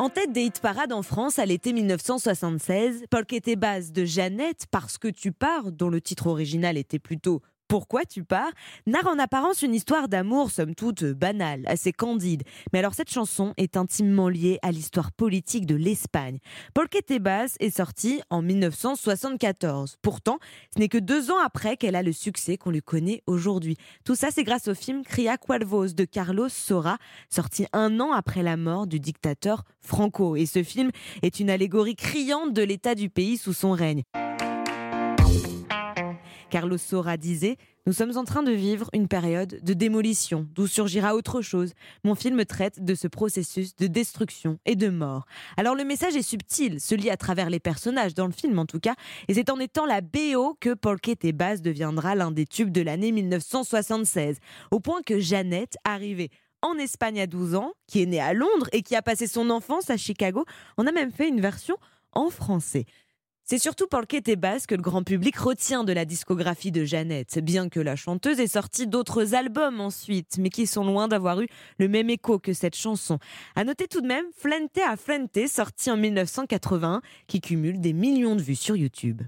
En tête des hit parades en France à l'été 1976, Paul base de Jeannette parce que tu pars, dont le titre original était plutôt pourquoi tu pars narre en apparence une histoire d'amour somme toute banale, assez candide. Mais alors cette chanson est intimement liée à l'histoire politique de l'Espagne. Paul Tebas est sortie en 1974. Pourtant, ce n'est que deux ans après qu'elle a le succès qu'on lui connaît aujourd'hui. Tout ça, c'est grâce au film Cria Cuervos de Carlos Sora, sorti un an après la mort du dictateur Franco. Et ce film est une allégorie criante de l'état du pays sous son règne. Carlos Sora disait Nous sommes en train de vivre une période de démolition, d'où surgira autre chose. Mon film traite de ce processus de destruction et de mort. Alors le message est subtil, se lit à travers les personnages, dans le film en tout cas, et c'est en étant la BO que Polkette et Bass deviendra l'un des tubes de l'année 1976, au point que Jeannette, arrivée en Espagne à 12 ans, qui est née à Londres et qui a passé son enfance à Chicago, on a même fait une version en français. C'est surtout pour le et Basse que le grand public retient de la discographie de Jeannette, bien que la chanteuse ait sorti d'autres albums ensuite, mais qui sont loin d'avoir eu le même écho que cette chanson. À noter tout de même Flente a Flente, sorti en 1980, qui cumule des millions de vues sur YouTube.